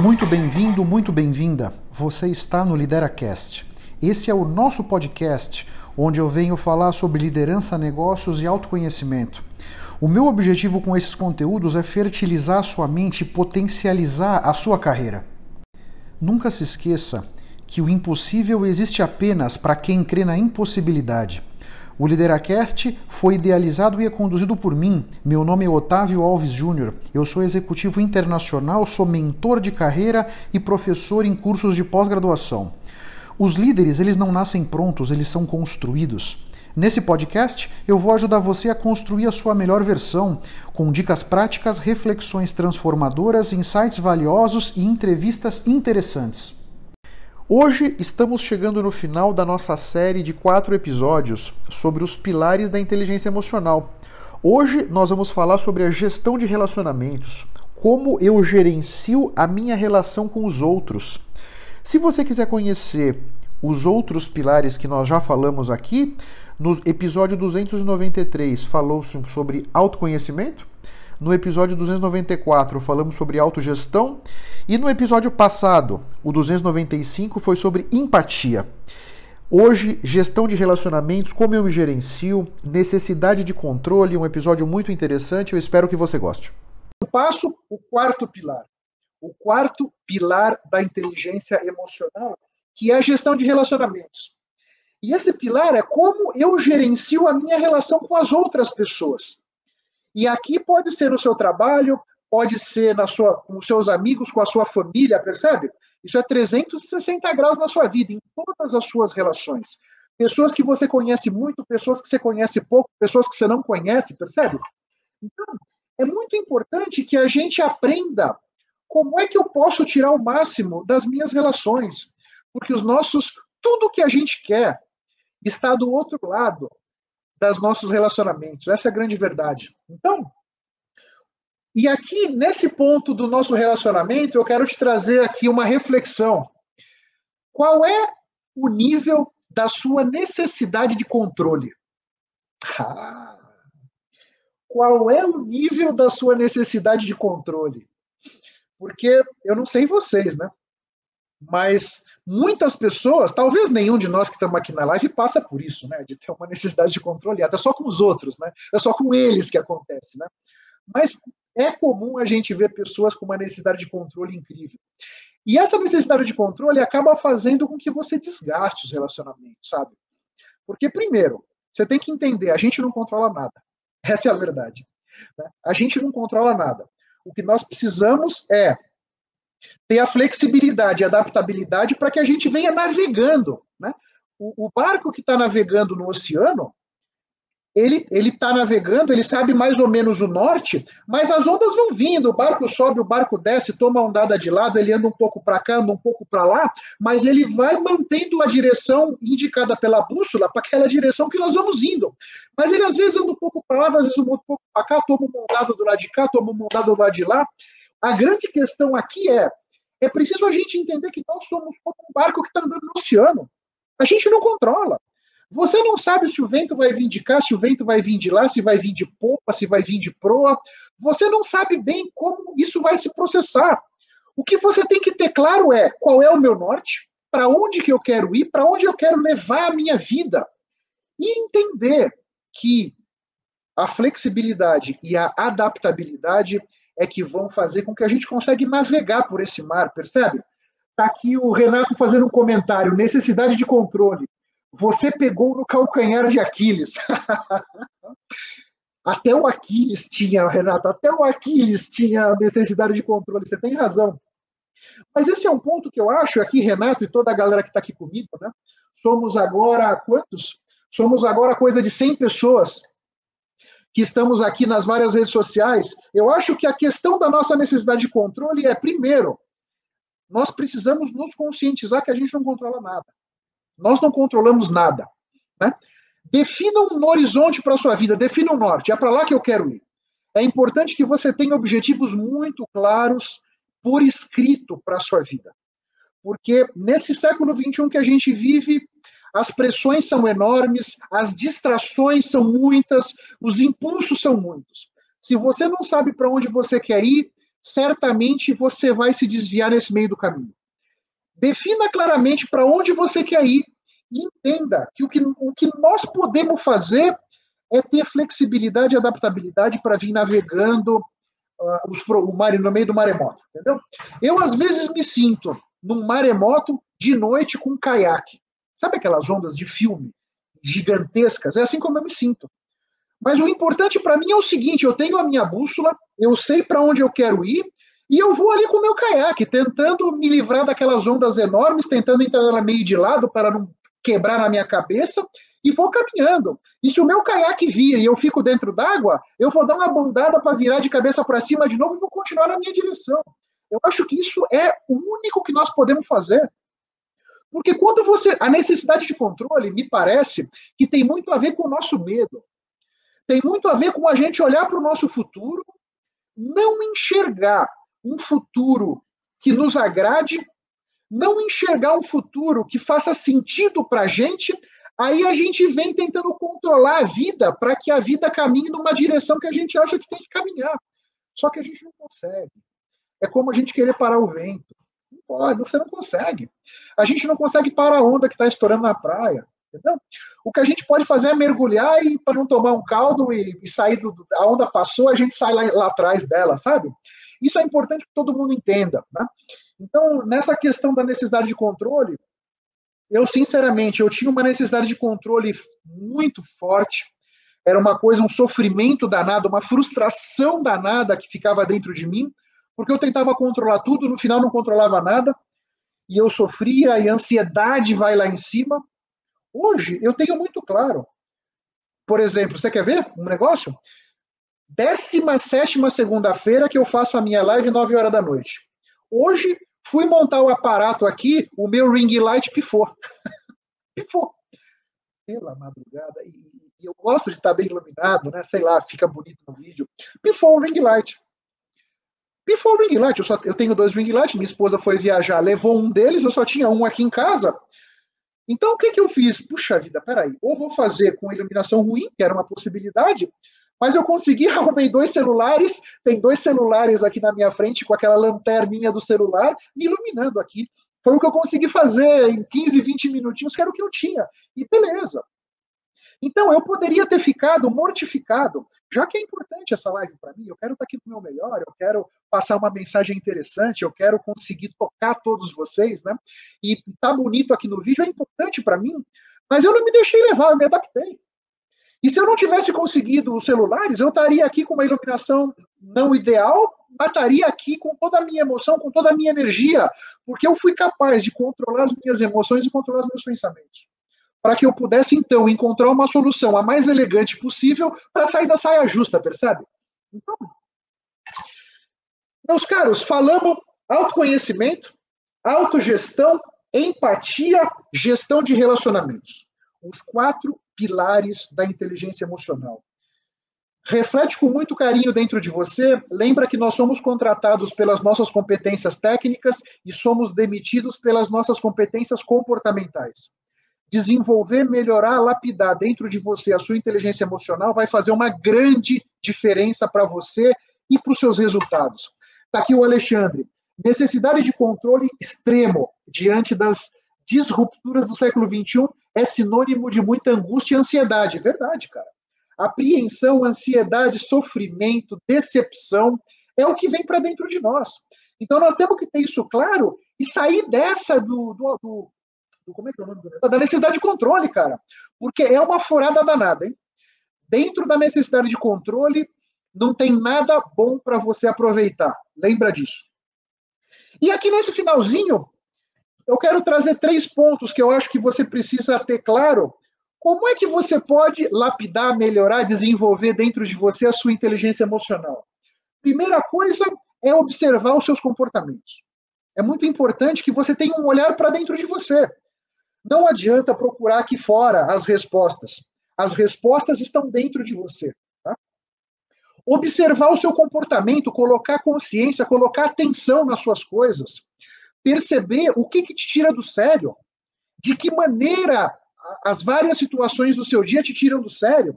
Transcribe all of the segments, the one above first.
Muito bem-vindo, muito bem-vinda. Você está no LideraCast. Esse é o nosso podcast onde eu venho falar sobre liderança, negócios e autoconhecimento. O meu objetivo com esses conteúdos é fertilizar a sua mente e potencializar a sua carreira. Nunca se esqueça que o impossível existe apenas para quem crê na impossibilidade. O Lideracast foi idealizado e é conduzido por mim. Meu nome é Otávio Alves Júnior. Eu sou executivo internacional, sou mentor de carreira e professor em cursos de pós-graduação. Os líderes, eles não nascem prontos, eles são construídos. Nesse podcast, eu vou ajudar você a construir a sua melhor versão, com dicas práticas, reflexões transformadoras, insights valiosos e entrevistas interessantes. Hoje estamos chegando no final da nossa série de quatro episódios sobre os pilares da inteligência emocional. Hoje nós vamos falar sobre a gestão de relacionamentos, como eu gerencio a minha relação com os outros. Se você quiser conhecer os outros pilares que nós já falamos aqui, no episódio 293 falou sobre autoconhecimento, no episódio 294 falamos sobre autogestão e no episódio passado, o 295, foi sobre empatia. Hoje, gestão de relacionamentos, como eu me gerencio, necessidade de controle, um episódio muito interessante, eu espero que você goste. Eu passo o quarto pilar, o quarto pilar da inteligência emocional, que é a gestão de relacionamentos. E esse pilar é como eu gerencio a minha relação com as outras pessoas. E aqui pode ser no seu trabalho, pode ser na sua, com os seus amigos, com a sua família, percebe? Isso é 360 graus na sua vida, em todas as suas relações. Pessoas que você conhece muito, pessoas que você conhece pouco, pessoas que você não conhece, percebe? Então, é muito importante que a gente aprenda como é que eu posso tirar o máximo das minhas relações. Porque os nossos, tudo que a gente quer está do outro lado das nossos relacionamentos. Essa é a grande verdade. Então, e aqui, nesse ponto do nosso relacionamento, eu quero te trazer aqui uma reflexão. Qual é o nível da sua necessidade de controle? Ah, qual é o nível da sua necessidade de controle? Porque eu não sei vocês, né? Mas muitas pessoas, talvez nenhum de nós que estamos aqui na live passa por isso, né? De ter uma necessidade de controle, até só com os outros, né? É só com eles que acontece, né? Mas é comum a gente ver pessoas com uma necessidade de controle incrível. E essa necessidade de controle acaba fazendo com que você desgaste os relacionamentos, sabe? Porque, primeiro, você tem que entender, a gente não controla nada. Essa é a verdade. Né? A gente não controla nada. O que nós precisamos é ter a flexibilidade e adaptabilidade para que a gente venha navegando. Né? O, o barco que está navegando no oceano, ele está navegando, ele sabe mais ou menos o norte, mas as ondas vão vindo, o barco sobe, o barco desce, toma a ondada de lado, ele anda um pouco para cá, anda um pouco para lá, mas ele vai mantendo a direção indicada pela bússola para aquela direção que nós vamos indo. Mas ele às vezes anda um pouco para lá, às vezes um pouco para cá, toma uma ondada do lado de cá, toma uma ondada do lado de lá, a grande questão aqui é: é preciso a gente entender que nós somos como um barco que está andando no oceano. A gente não controla. Você não sabe se o vento vai vir de cá, se o vento vai vir de lá, se vai vir de popa, se vai vir de proa. Você não sabe bem como isso vai se processar. O que você tem que ter claro é qual é o meu norte, para onde que eu quero ir, para onde eu quero levar a minha vida. E entender que a flexibilidade e a adaptabilidade é que vão fazer com que a gente consiga navegar por esse mar, percebe? Está aqui o Renato fazendo um comentário, necessidade de controle. Você pegou no calcanhar de Aquiles. até o Aquiles tinha, Renato, até o Aquiles tinha necessidade de controle, você tem razão. Mas esse é um ponto que eu acho aqui, Renato, e toda a galera que está aqui comigo, né? Somos agora quantos? Somos agora coisa de 100 pessoas que estamos aqui nas várias redes sociais, eu acho que a questão da nossa necessidade de controle é, primeiro, nós precisamos nos conscientizar que a gente não controla nada. Nós não controlamos nada. Né? Defina um horizonte para a sua vida, defina um norte, é para lá que eu quero ir. É importante que você tenha objetivos muito claros por escrito para a sua vida. Porque nesse século XXI que a gente vive, as pressões são enormes, as distrações são muitas, os impulsos são muitos. Se você não sabe para onde você quer ir, certamente você vai se desviar nesse meio do caminho. Defina claramente para onde você quer ir e entenda que o, que o que nós podemos fazer é ter flexibilidade e adaptabilidade para vir navegando uh, os, o mar, no meio do maremoto, entendeu? Eu, às vezes, me sinto num maremoto de noite com um caiaque. Sabe aquelas ondas de filme gigantescas? É assim como eu me sinto. Mas o importante para mim é o seguinte: eu tenho a minha bússola, eu sei para onde eu quero ir, e eu vou ali com o meu caiaque, tentando me livrar daquelas ondas enormes, tentando entrar meio de lado para não quebrar na minha cabeça, e vou caminhando. E se o meu caiaque vira e eu fico dentro d'água, eu vou dar uma bondada para virar de cabeça para cima de novo e vou continuar na minha direção. Eu acho que isso é o único que nós podemos fazer. Porque quando você. A necessidade de controle, me parece, que tem muito a ver com o nosso medo tem muito a ver com a gente olhar para o nosso futuro, não enxergar um futuro que nos agrade, não enxergar um futuro que faça sentido para a gente, aí a gente vem tentando controlar a vida para que a vida caminhe numa direção que a gente acha que tem que caminhar. Só que a gente não consegue. É como a gente querer parar o vento. Pode, você não consegue. A gente não consegue parar a onda que está estourando na praia. Entendeu? O que a gente pode fazer é mergulhar e para não tomar um caldo e, e sair do. A onda passou, a gente sai lá, lá, atrás dela, sabe? Isso é importante que todo mundo entenda. Né? Então, nessa questão da necessidade de controle, eu sinceramente eu tinha uma necessidade de controle muito forte. Era uma coisa, um sofrimento danado, uma frustração danada que ficava dentro de mim, porque eu tentava controlar tudo, no final não controlava nada, e eu sofria, e a ansiedade vai lá em cima. Hoje, eu tenho muito claro. Por exemplo, você quer ver um negócio? 17 segunda-feira que eu faço a minha live 9 horas da noite. Hoje, fui montar o aparato aqui, o meu ring light pifou. pifou. Pela madrugada. E, eu gosto de estar bem iluminado, né? Sei lá, fica bonito no vídeo. Pifou o ring light. Pifou o ring light. Eu, só, eu tenho dois ring lights, minha esposa foi viajar, levou um deles, eu só tinha um aqui em casa. Então, o que, que eu fiz? Puxa vida, peraí, ou vou fazer com iluminação ruim, que era uma possibilidade, mas eu consegui, arrumei dois celulares, tem dois celulares aqui na minha frente, com aquela lanterninha do celular, me iluminando aqui. Foi o que eu consegui fazer em 15, 20 minutinhos, que era o que eu tinha. E beleza. Então, eu poderia ter ficado mortificado, já que é importante essa live para mim, eu quero estar aqui no meu melhor, eu quero passar uma mensagem interessante, eu quero conseguir tocar todos vocês, né? E tá bonito aqui no vídeo é importante para mim, mas eu não me deixei levar, eu me adaptei. E se eu não tivesse conseguido os celulares, eu estaria aqui com uma iluminação não ideal, mas estaria aqui com toda a minha emoção, com toda a minha energia, porque eu fui capaz de controlar as minhas emoções e controlar os meus pensamentos para que eu pudesse, então, encontrar uma solução a mais elegante possível para sair da saia justa, percebe? Então, meus caros, falamos autoconhecimento, autogestão, empatia, gestão de relacionamentos. Os quatro pilares da inteligência emocional. Reflete com muito carinho dentro de você, lembra que nós somos contratados pelas nossas competências técnicas e somos demitidos pelas nossas competências comportamentais desenvolver, melhorar, lapidar dentro de você a sua inteligência emocional vai fazer uma grande diferença para você e para os seus resultados. Está aqui o Alexandre. Necessidade de controle extremo diante das disrupturas do século XXI é sinônimo de muita angústia e ansiedade. Verdade, cara. Apreensão, ansiedade, sofrimento, decepção é o que vem para dentro de nós. Então nós temos que ter isso claro e sair dessa do, do, do como é que é o nome do Da necessidade de controle, cara. Porque é uma furada danada, hein? Dentro da necessidade de controle, não tem nada bom para você aproveitar. Lembra disso. E aqui nesse finalzinho, eu quero trazer três pontos que eu acho que você precisa ter claro. Como é que você pode lapidar, melhorar, desenvolver dentro de você a sua inteligência emocional? Primeira coisa é observar os seus comportamentos. É muito importante que você tenha um olhar para dentro de você. Não adianta procurar aqui fora as respostas. As respostas estão dentro de você. Tá? Observar o seu comportamento, colocar consciência, colocar atenção nas suas coisas, perceber o que, que te tira do sério, de que maneira as várias situações do seu dia te tiram do sério,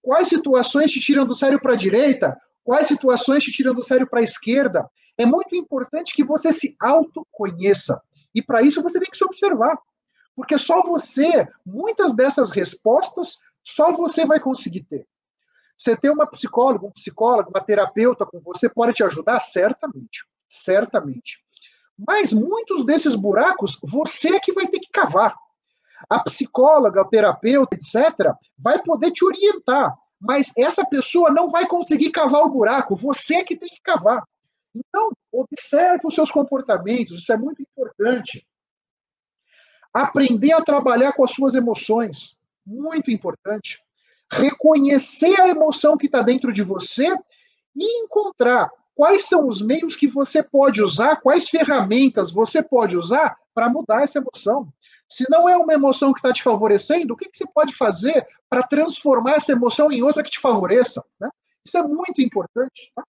quais situações te tiram do sério para a direita, quais situações te tiram do sério para a esquerda. É muito importante que você se autoconheça. E para isso você tem que se observar. Porque só você, muitas dessas respostas, só você vai conseguir ter. Você ter uma psicóloga, um psicólogo, uma terapeuta com você pode te ajudar? Certamente. Certamente. Mas muitos desses buracos, você é que vai ter que cavar. A psicóloga, o terapeuta, etc., vai poder te orientar, mas essa pessoa não vai conseguir cavar o buraco, você é que tem que cavar. Então, observe os seus comportamentos, isso é muito importante. Aprender a trabalhar com as suas emoções, muito importante. Reconhecer a emoção que está dentro de você e encontrar quais são os meios que você pode usar, quais ferramentas você pode usar para mudar essa emoção. Se não é uma emoção que está te favorecendo, o que, que, você pode fazer para transformar essa emoção em outra que te favoreça? Né? Isso é muito importante. Tá?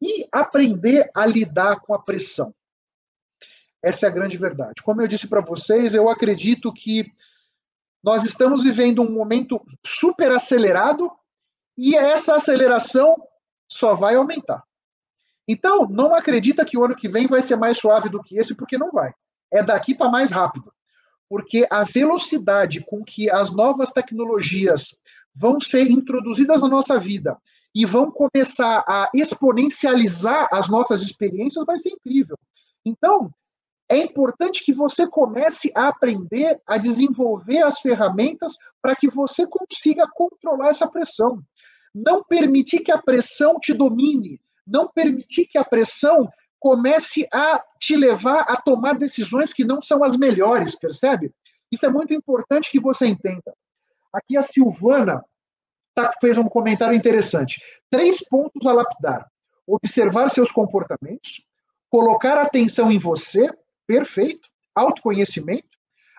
E aprender a lidar com a pressão. Essa é a grande verdade. Como eu disse para vocês, eu acredito que nós estamos vivendo um momento super acelerado e essa aceleração só vai aumentar. Então, não acredita que o ano que vem vai ser mais suave do que esse, porque não vai. É daqui para mais rápido. Porque a velocidade com que as novas tecnologias vão ser introduzidas na nossa vida e vão começar a exponencializar as nossas experiências vai ser incrível. Então, é importante que você comece a aprender a desenvolver as ferramentas para que você consiga controlar essa pressão não permitir que a pressão te domine, não permitir que a pressão comece a te levar a tomar decisões que não são as melhores, percebe? Isso é muito importante que você entenda. Aqui a Silvana tá, fez um comentário interessante. Três pontos a lapidar: observar seus comportamentos, colocar atenção em você, perfeito, autoconhecimento,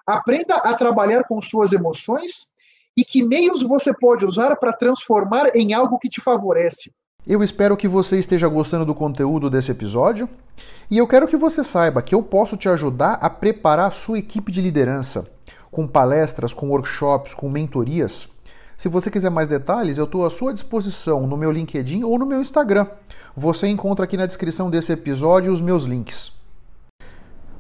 aprenda a trabalhar com suas emoções e que meios você pode usar para transformar em algo que te favorece. Eu espero que você esteja gostando do conteúdo desse episódio e eu quero que você saiba que eu posso te ajudar a preparar a sua equipe de liderança com palestras, com workshops, com mentorias. Se você quiser mais detalhes, eu estou à sua disposição no meu LinkedIn ou no meu Instagram. Você encontra aqui na descrição desse episódio os meus links.